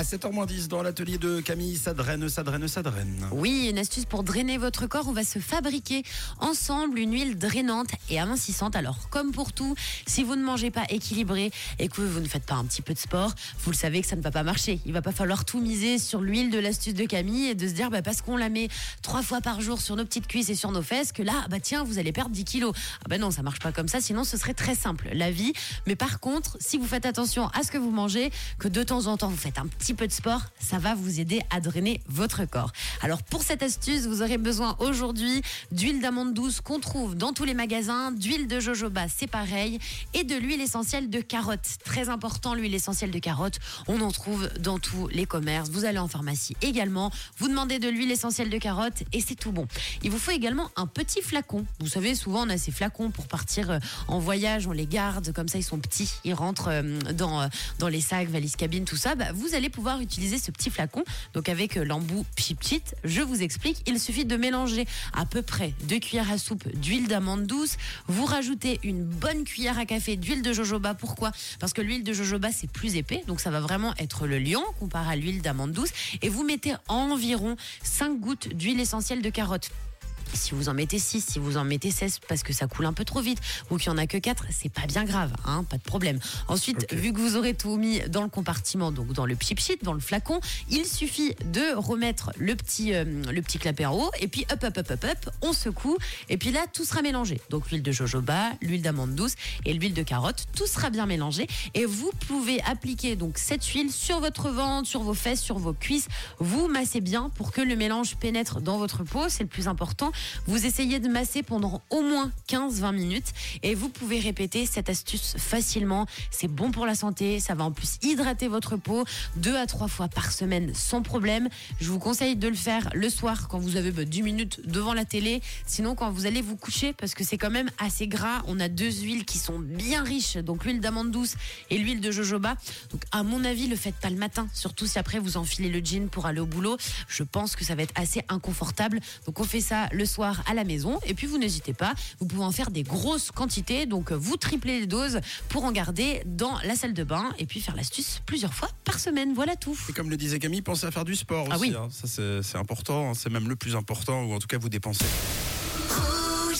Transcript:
À 7h10 dans l'atelier de Camille, ça draine, ça draine, ça draine. Oui, une astuce pour drainer votre corps. On va se fabriquer ensemble une huile drainante et amincissante. Alors, comme pour tout, si vous ne mangez pas équilibré et que vous ne faites pas un petit peu de sport, vous le savez que ça ne va pas marcher. Il va pas falloir tout miser sur l'huile de l'astuce de Camille et de se dire, bah, parce qu'on la met trois fois par jour sur nos petites cuisses et sur nos fesses, que là, bah tiens, vous allez perdre 10 kilos. Ah bah non, ça marche pas comme ça. Sinon, ce serait très simple, la vie. Mais par contre, si vous faites attention à ce que vous mangez, que de temps en temps vous faites un petit peu de sport, ça va vous aider à drainer votre corps. Alors pour cette astuce, vous aurez besoin aujourd'hui d'huile d'amande douce qu'on trouve dans tous les magasins, d'huile de jojoba, c'est pareil, et de l'huile essentielle de carotte. Très important, l'huile essentielle de carotte, on en trouve dans tous les commerces. Vous allez en pharmacie également, vous demandez de l'huile essentielle de carotte et c'est tout bon. Il vous faut également un petit flacon. Vous savez, souvent on a ces flacons pour partir euh, en voyage, on les garde comme ça, ils sont petits, ils rentrent euh, dans, euh, dans les sacs, valises cabine, tout ça. Bah, vous allez pouvoir utiliser ce petit flacon. Donc avec euh, l'embout pchit je vous explique, il suffit de mélanger à peu près deux cuillères à soupe d'huile d'amande douce. Vous rajoutez une bonne cuillère à café d'huile de jojoba. Pourquoi? Parce que l'huile de jojoba c'est plus épais, donc ça va vraiment être le lion comparé à l'huile d'amande douce. Et vous mettez environ 5 gouttes d'huile essentielle de carotte. Si vous en mettez 6, si vous en mettez 16 parce que ça coule un peu trop vite ou qu'il n'y en a que 4, c'est pas bien grave, hein, pas de problème. Ensuite, vu que vous aurez tout mis dans le compartiment, donc dans le pchit dans le flacon, il suffit de remettre le petit, euh, le petit clapet en haut et puis hop, hop, hop, hop, hop, on secoue et puis là, tout sera mélangé. Donc l'huile de jojoba, l'huile d'amande douce et l'huile de carotte, tout sera bien mélangé et vous pouvez appliquer donc cette huile sur votre ventre, sur vos fesses, sur vos cuisses. Vous massez bien pour que le mélange pénètre dans votre peau, c'est le plus important. Vous essayez de masser pendant au moins 15-20 minutes et vous pouvez répéter cette astuce facilement. C'est bon pour la santé, ça va en plus hydrater votre peau deux à trois fois par semaine sans problème. Je vous conseille de le faire le soir quand vous avez bah, 10 minutes devant la télé, sinon quand vous allez vous coucher parce que c'est quand même assez gras. On a deux huiles qui sont bien riches, donc l'huile d'amande douce et l'huile de jojoba. Donc à mon avis, le faites pas le matin, surtout si après vous enfilez le jean pour aller au boulot. Je pense que ça va être assez inconfortable. Donc on fait ça le soir à la maison et puis vous n'hésitez pas, vous pouvez en faire des grosses quantités. Donc vous triplez les doses pour en garder dans la salle de bain et puis faire l'astuce plusieurs fois par semaine. Voilà tout. Et comme le disait Camille, pensez à faire du sport Ah aussi. oui. hein. Ça, c'est c'est important. C'est même le plus important, ou en tout cas, vous dépensez.